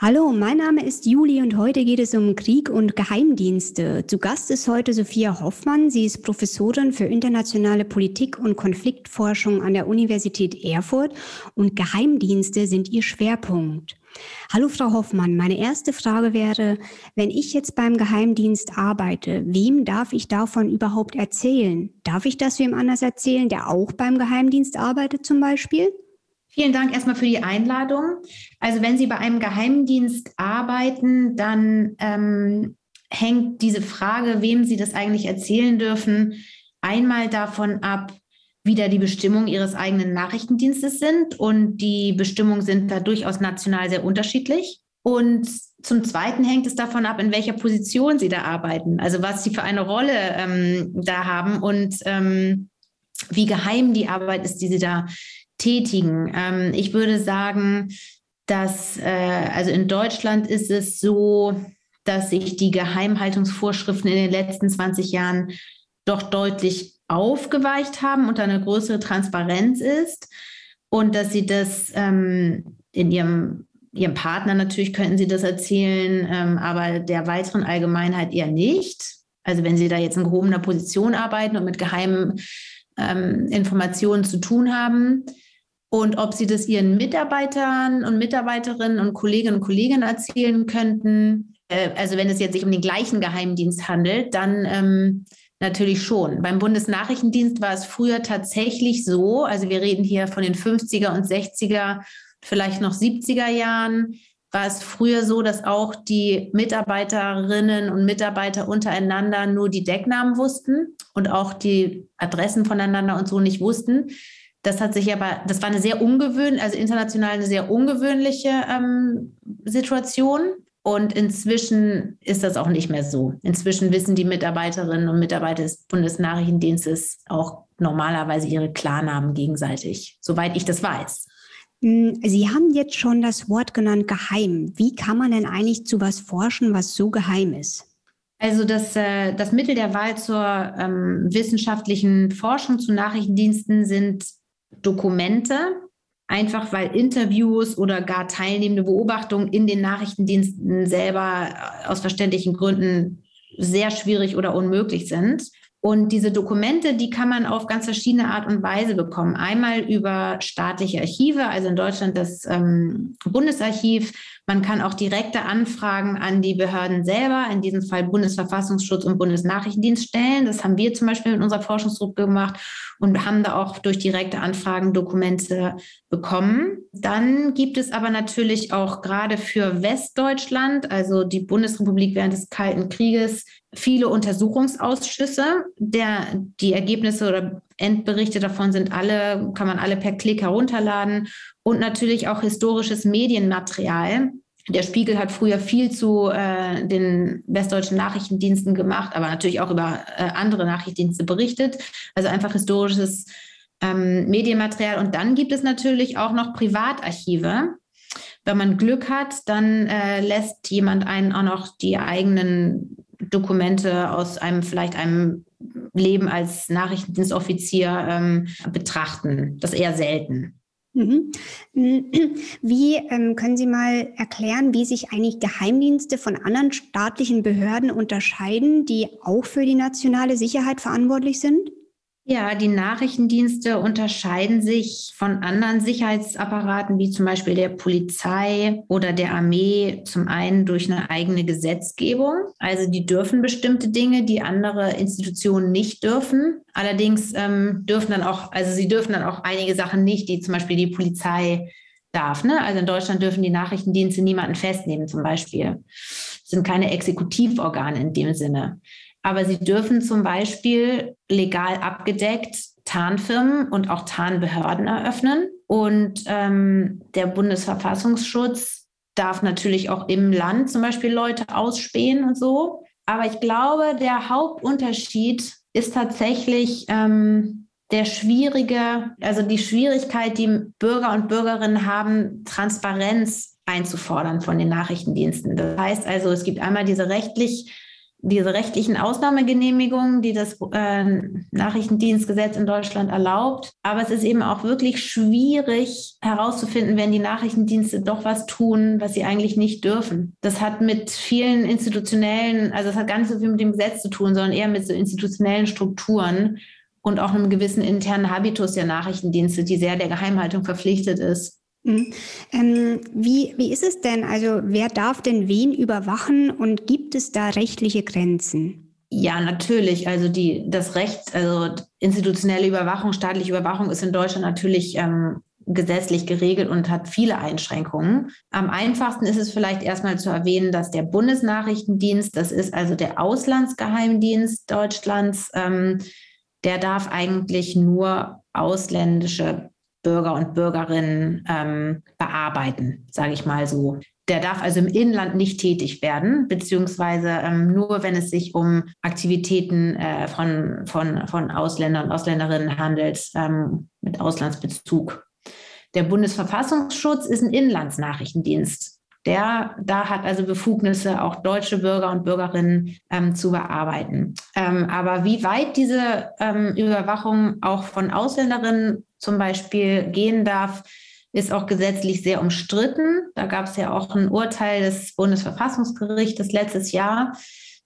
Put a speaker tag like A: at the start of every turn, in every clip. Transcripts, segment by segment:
A: Hallo, mein Name ist Juli und heute geht es um Krieg und Geheimdienste. Zu Gast ist heute Sophia Hoffmann. Sie ist Professorin für internationale Politik und Konfliktforschung an der Universität Erfurt und Geheimdienste sind ihr Schwerpunkt. Hallo, Frau Hoffmann. Meine erste Frage wäre, wenn ich jetzt beim Geheimdienst arbeite, wem darf ich davon überhaupt erzählen? Darf ich das wem anders erzählen, der auch beim Geheimdienst arbeitet zum Beispiel?
B: Vielen Dank erstmal für die Einladung. Also wenn Sie bei einem Geheimdienst arbeiten, dann ähm, hängt diese Frage, wem Sie das eigentlich erzählen dürfen, einmal davon ab, wie da die Bestimmungen Ihres eigenen Nachrichtendienstes sind. Und die Bestimmungen sind da durchaus national sehr unterschiedlich. Und zum Zweiten hängt es davon ab, in welcher Position Sie da arbeiten, also was Sie für eine Rolle ähm, da haben und ähm, wie geheim die Arbeit ist, die Sie da tätigen. Ähm, ich würde sagen, dass, äh, also in Deutschland ist es so, dass sich die Geheimhaltungsvorschriften in den letzten 20 Jahren doch deutlich aufgeweicht haben und eine größere Transparenz ist und dass sie das ähm, in ihrem, ihrem Partner natürlich könnten sie das erzählen, ähm, aber der weiteren Allgemeinheit eher nicht. Also wenn sie da jetzt in gehobener Position arbeiten und mit geheimen ähm, Informationen zu tun haben, und ob sie das ihren Mitarbeitern und Mitarbeiterinnen und Kolleginnen und Kollegen erzählen könnten. Äh, also wenn es jetzt sich um den gleichen Geheimdienst handelt, dann ähm, natürlich schon. Beim Bundesnachrichtendienst war es früher tatsächlich so, also wir reden hier von den 50er und 60er, vielleicht noch 70er Jahren, war es früher so, dass auch die Mitarbeiterinnen und Mitarbeiter untereinander nur die Decknamen wussten und auch die Adressen voneinander und so nicht wussten. Das hat sich aber, das war eine sehr ungewöhnliche, also international eine sehr ungewöhnliche ähm, Situation. Und inzwischen ist das auch nicht mehr so. Inzwischen wissen die Mitarbeiterinnen und Mitarbeiter des Bundesnachrichtendienstes auch normalerweise ihre Klarnamen gegenseitig, soweit ich das weiß.
A: Hm, Sie haben jetzt schon das Wort genannt, geheim. Wie kann man denn eigentlich zu was forschen, was so geheim ist?
B: Also das, äh, das Mittel der Wahl zur ähm, wissenschaftlichen Forschung zu Nachrichtendiensten sind Dokumente, einfach weil Interviews oder gar teilnehmende Beobachtungen in den Nachrichtendiensten selber äh, aus verständlichen Gründen sehr schwierig oder unmöglich sind. Und diese Dokumente, die kann man auf ganz verschiedene Art und Weise bekommen. Einmal über staatliche Archive, also in Deutschland das ähm, Bundesarchiv. Man kann auch direkte Anfragen an die Behörden selber, in diesem Fall Bundesverfassungsschutz und Bundesnachrichtendienst stellen. Das haben wir zum Beispiel in unserer Forschungsgruppe gemacht und haben da auch durch direkte Anfragen Dokumente bekommen. Dann gibt es aber natürlich auch gerade für Westdeutschland, also die Bundesrepublik während des Kalten Krieges, viele Untersuchungsausschüsse. Der, die Ergebnisse oder Endberichte davon sind alle, kann man alle per Klick herunterladen und natürlich auch historisches Medienmaterial. Der Spiegel hat früher viel zu äh, den westdeutschen Nachrichtendiensten gemacht, aber natürlich auch über äh, andere Nachrichtendienste berichtet. Also einfach historisches ähm, Medienmaterial. Und dann gibt es natürlich auch noch Privatarchive. Wenn man Glück hat, dann äh, lässt jemand einen auch noch die eigenen Dokumente aus einem vielleicht einem Leben als Nachrichtendienstoffizier ähm, betrachten. Das eher selten.
A: Mhm. Wie ähm, können Sie mal erklären, wie sich eigentlich Geheimdienste von anderen staatlichen Behörden unterscheiden, die auch für die nationale Sicherheit verantwortlich sind?
B: Ja, die Nachrichtendienste unterscheiden sich von anderen Sicherheitsapparaten wie zum Beispiel der Polizei oder der Armee zum einen durch eine eigene Gesetzgebung. Also die dürfen bestimmte Dinge, die andere Institutionen nicht dürfen. Allerdings ähm, dürfen dann auch, also sie dürfen dann auch einige Sachen nicht, die zum Beispiel die Polizei darf. Ne? Also in Deutschland dürfen die Nachrichtendienste niemanden festnehmen zum Beispiel. Sind keine Exekutivorgane in dem Sinne. Aber sie dürfen zum Beispiel legal abgedeckt Tarnfirmen und auch Tarnbehörden eröffnen. Und ähm, der Bundesverfassungsschutz darf natürlich auch im Land zum Beispiel Leute ausspähen und so. Aber ich glaube, der Hauptunterschied ist tatsächlich ähm, der schwierige, also die Schwierigkeit, die Bürger und Bürgerinnen haben, Transparenz einzufordern von den Nachrichtendiensten. Das heißt also, es gibt einmal diese rechtlich diese rechtlichen Ausnahmegenehmigungen, die das äh, Nachrichtendienstgesetz in Deutschland erlaubt. Aber es ist eben auch wirklich schwierig herauszufinden, wenn die Nachrichtendienste doch was tun, was sie eigentlich nicht dürfen. Das hat mit vielen institutionellen, also es hat gar nicht so viel mit dem Gesetz zu tun, sondern eher mit so institutionellen Strukturen und auch einem gewissen internen Habitus der Nachrichtendienste, die sehr der Geheimhaltung verpflichtet ist.
A: Mhm. Ähm, wie, wie ist es denn? Also wer darf denn wen überwachen und gibt es da rechtliche Grenzen?
B: Ja, natürlich. Also die, das Recht, also institutionelle Überwachung, staatliche Überwachung ist in Deutschland natürlich ähm, gesetzlich geregelt und hat viele Einschränkungen. Am einfachsten ist es vielleicht erstmal zu erwähnen, dass der Bundesnachrichtendienst, das ist also der Auslandsgeheimdienst Deutschlands, ähm, der darf eigentlich nur ausländische Bürger und Bürgerinnen ähm, bearbeiten, sage ich mal so. Der darf also im Inland nicht tätig werden, beziehungsweise ähm, nur, wenn es sich um Aktivitäten äh, von, von, von Ausländern und Ausländerinnen handelt, ähm, mit Auslandsbezug. Der Bundesverfassungsschutz ist ein Inlandsnachrichtendienst. Der da hat also Befugnisse, auch deutsche Bürger und Bürgerinnen ähm, zu bearbeiten. Ähm, aber wie weit diese ähm, Überwachung auch von Ausländerinnen zum Beispiel gehen darf, ist auch gesetzlich sehr umstritten. Da gab es ja auch ein Urteil des Bundesverfassungsgerichtes letztes Jahr,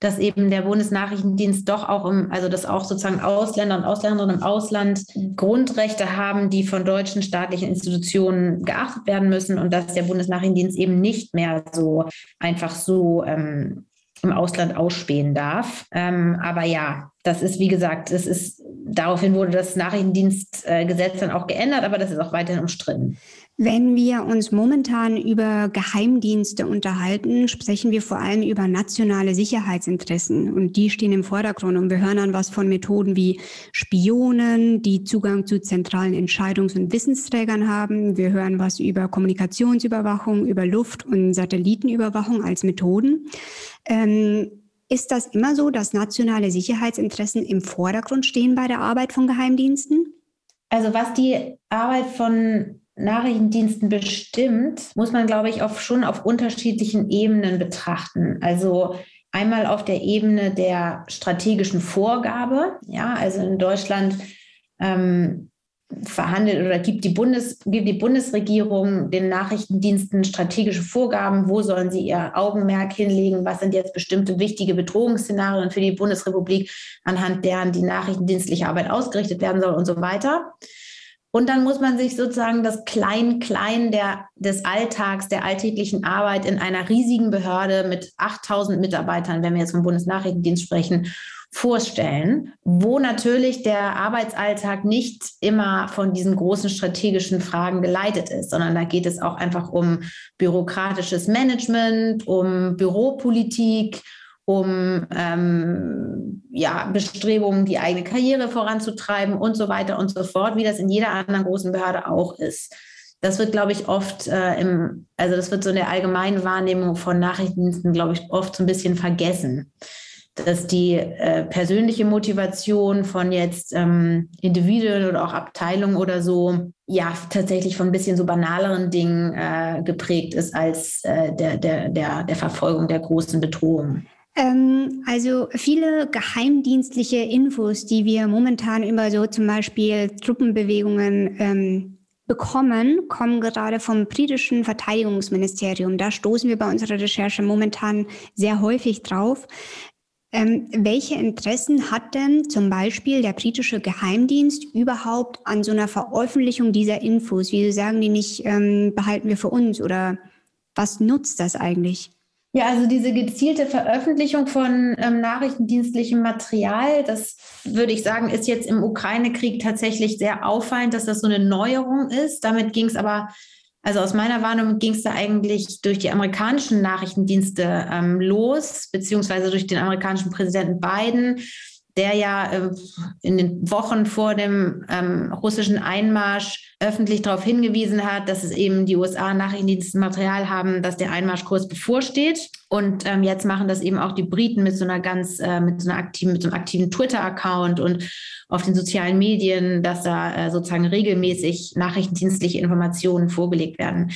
B: dass eben der Bundesnachrichtendienst doch auch im, also dass auch sozusagen Ausländer und Ausländerinnen im Ausland Grundrechte haben, die von deutschen staatlichen Institutionen geachtet werden müssen und dass der Bundesnachrichtendienst eben nicht mehr so einfach so ähm, im Ausland ausspähen darf. Ähm, aber ja, das ist, wie gesagt, es ist, daraufhin wurde das Nachrichtendienstgesetz dann auch geändert, aber das ist auch weiterhin umstritten.
A: Wenn wir uns momentan über Geheimdienste unterhalten, sprechen wir vor allem über nationale Sicherheitsinteressen und die stehen im Vordergrund und wir hören dann was von Methoden wie Spionen, die Zugang zu zentralen Entscheidungs- und Wissensträgern haben. Wir hören was über Kommunikationsüberwachung, über Luft- und Satellitenüberwachung als Methoden. Ähm, ist das immer so, dass nationale Sicherheitsinteressen im Vordergrund stehen bei der Arbeit von Geheimdiensten?
B: Also was die Arbeit von Nachrichtendiensten bestimmt, muss man, glaube ich, auch schon auf unterschiedlichen Ebenen betrachten. Also einmal auf der Ebene der strategischen Vorgabe. Ja, also in Deutschland ähm, verhandelt oder gibt die, Bundes, gibt die Bundesregierung den Nachrichtendiensten strategische Vorgaben, wo sollen sie ihr Augenmerk hinlegen, was sind jetzt bestimmte wichtige Bedrohungsszenarien für die Bundesrepublik, anhand deren die nachrichtendienstliche Arbeit ausgerichtet werden soll und so weiter. Und dann muss man sich sozusagen das Klein-Klein des Alltags, der alltäglichen Arbeit in einer riesigen Behörde mit 8000 Mitarbeitern, wenn wir jetzt vom Bundesnachrichtendienst sprechen, vorstellen, wo natürlich der Arbeitsalltag nicht immer von diesen großen strategischen Fragen geleitet ist, sondern da geht es auch einfach um bürokratisches Management, um Büropolitik, um ähm, ja, Bestrebungen, die eigene Karriere voranzutreiben und so weiter und so fort, wie das in jeder anderen großen Behörde auch ist. Das wird, glaube ich, oft äh, im, also das wird so in der allgemeinen Wahrnehmung von Nachrichtendiensten, glaube ich, oft so ein bisschen vergessen dass die äh, persönliche Motivation von jetzt ähm, Individuen oder auch Abteilungen oder so ja tatsächlich von ein bisschen so banaleren Dingen äh, geprägt ist als äh, der, der, der, der Verfolgung der großen Bedrohungen.
A: Ähm, also viele geheimdienstliche Infos, die wir momentan über so zum Beispiel Truppenbewegungen ähm, bekommen, kommen gerade vom britischen Verteidigungsministerium. Da stoßen wir bei unserer Recherche momentan sehr häufig drauf. Ähm, welche Interessen hat denn zum Beispiel der britische Geheimdienst überhaupt an so einer Veröffentlichung dieser Infos? Wieso sagen die nicht, ähm, behalten wir für uns oder was nutzt das eigentlich?
B: Ja, also diese gezielte Veröffentlichung von ähm, nachrichtendienstlichem Material, das würde ich sagen, ist jetzt im Ukraine-Krieg tatsächlich sehr auffallend, dass das so eine Neuerung ist. Damit ging es aber also aus meiner Wahrnehmung ging es da eigentlich durch die amerikanischen Nachrichtendienste ähm, los, beziehungsweise durch den amerikanischen Präsidenten Biden, der ja äh, in den Wochen vor dem ähm, russischen Einmarsch öffentlich darauf hingewiesen hat, dass es eben die USA Nachrichtendienstmaterial haben, dass der Einmarsch kurz bevorsteht. Und ähm, jetzt machen das eben auch die Briten mit so einer ganz, äh, mit so einer aktiven, mit so einem aktiven Twitter-Account und auf den sozialen Medien, dass da äh, sozusagen regelmäßig nachrichtendienstliche Informationen vorgelegt werden.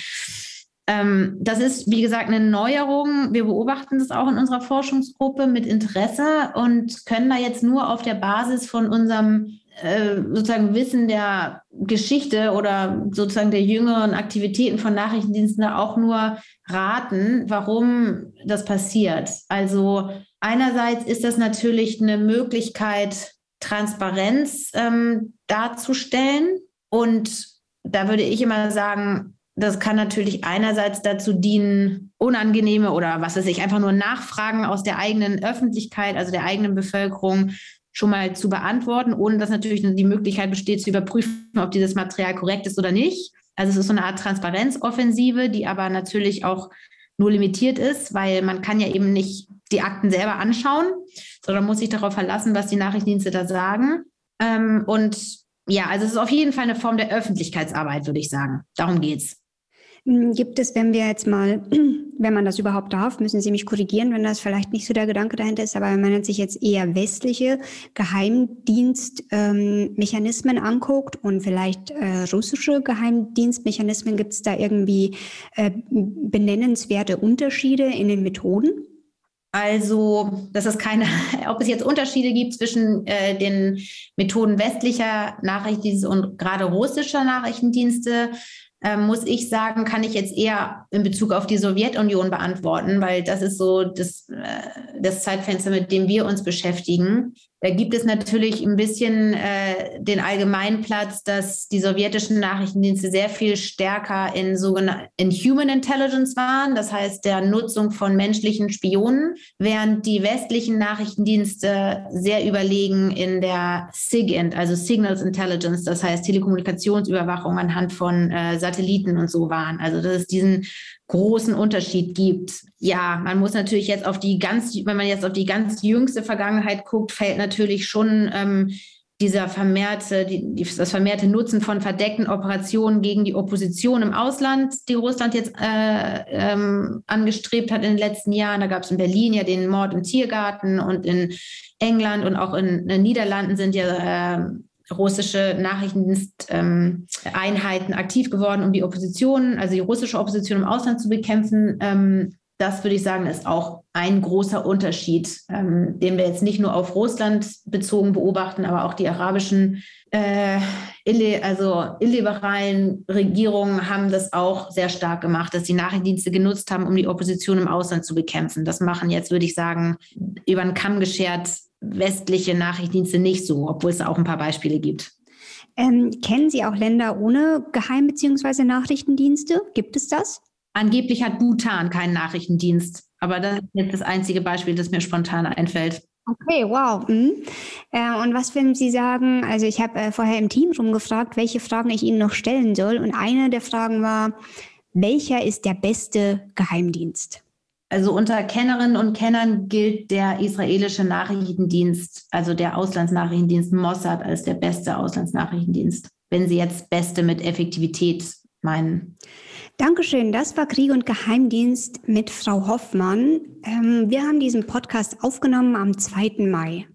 B: Ähm, das ist, wie gesagt, eine Neuerung. Wir beobachten das auch in unserer Forschungsgruppe mit Interesse und können da jetzt nur auf der Basis von unserem äh, sozusagen Wissen der Geschichte oder sozusagen der jüngeren Aktivitäten von Nachrichtendiensten auch nur raten, warum das passiert. Also einerseits ist das natürlich eine Möglichkeit, Transparenz ähm, darzustellen. Und da würde ich immer sagen, das kann natürlich einerseits dazu dienen, unangenehme oder was weiß ich, einfach nur Nachfragen aus der eigenen Öffentlichkeit, also der eigenen Bevölkerung schon mal zu beantworten, ohne dass natürlich die Möglichkeit besteht, zu überprüfen, ob dieses Material korrekt ist oder nicht. Also es ist so eine Art Transparenzoffensive, die aber natürlich auch nur limitiert ist, weil man kann ja eben nicht die Akten selber anschauen, sondern muss sich darauf verlassen, was die Nachrichtendienste da sagen. Ähm, und ja, also es ist auf jeden Fall eine Form der Öffentlichkeitsarbeit, würde ich sagen. Darum geht's.
A: Hm, gibt es, wenn wir jetzt mal, wenn man das überhaupt darf, müssen Sie mich korrigieren, wenn das vielleicht nicht so der Gedanke dahinter ist, aber wenn man sich jetzt eher westliche Geheimdienstmechanismen ähm, anguckt und vielleicht äh, russische Geheimdienstmechanismen, gibt es da irgendwie äh, benennenswerte Unterschiede in den Methoden?
B: Also, dass es keine, ob es jetzt Unterschiede gibt zwischen äh, den Methoden westlicher Nachrichtendienste und gerade russischer Nachrichtendienste, ähm, muss ich sagen, kann ich jetzt eher in Bezug auf die Sowjetunion beantworten, weil das ist so das, äh, das Zeitfenster, mit dem wir uns beschäftigen. Da gibt es natürlich ein bisschen äh, den Allgemeinplatz, dass die sowjetischen Nachrichtendienste sehr viel stärker in in Human Intelligence waren, das heißt der Nutzung von menschlichen Spionen, während die westlichen Nachrichtendienste sehr überlegen in der SIGINT, also Signals Intelligence, das heißt Telekommunikationsüberwachung anhand von äh, Satelliten und so waren. Also dass es diesen großen Unterschied gibt. Ja, man muss natürlich jetzt auf die ganz, wenn man jetzt auf die ganz jüngste Vergangenheit guckt, fällt natürlich schon ähm, dieser vermehrte, die, das vermehrte Nutzen von verdeckten Operationen gegen die Opposition im Ausland, die Russland jetzt äh, ähm, angestrebt hat in den letzten Jahren. Da gab es in Berlin ja den Mord im Tiergarten und in England und auch in, den Niederlanden sind ja äh, russische Nachrichtendiensteinheiten aktiv geworden, um die Opposition, also die russische Opposition im Ausland zu bekämpfen. Ähm, das würde ich sagen, ist auch ein großer Unterschied, ähm, den wir jetzt nicht nur auf Russland bezogen beobachten, aber auch die arabischen, äh, ille also illiberalen Regierungen haben das auch sehr stark gemacht, dass die Nachrichtendienste genutzt haben, um die Opposition im Ausland zu bekämpfen. Das machen jetzt, würde ich sagen, über den Kamm geschert westliche Nachrichtendienste nicht so, obwohl es auch ein paar Beispiele gibt.
A: Ähm, kennen Sie auch Länder ohne Geheim- bzw. Nachrichtendienste? Gibt es das?
B: Angeblich hat Bhutan keinen Nachrichtendienst, aber das ist jetzt das einzige Beispiel, das mir spontan einfällt.
A: Okay, wow. Mhm. Äh, und was würden Sie sagen? Also ich habe äh, vorher im Team rumgefragt, welche Fragen ich Ihnen noch stellen soll. Und eine der Fragen war, welcher ist der beste Geheimdienst?
B: Also unter Kennerinnen und Kennern gilt der israelische Nachrichtendienst, also der Auslandsnachrichtendienst Mossad als der beste Auslandsnachrichtendienst, wenn Sie jetzt beste mit Effektivität meinen.
A: Dankeschön. Das war Krieg und Geheimdienst mit Frau Hoffmann. Ähm, wir haben diesen Podcast aufgenommen am 2. Mai.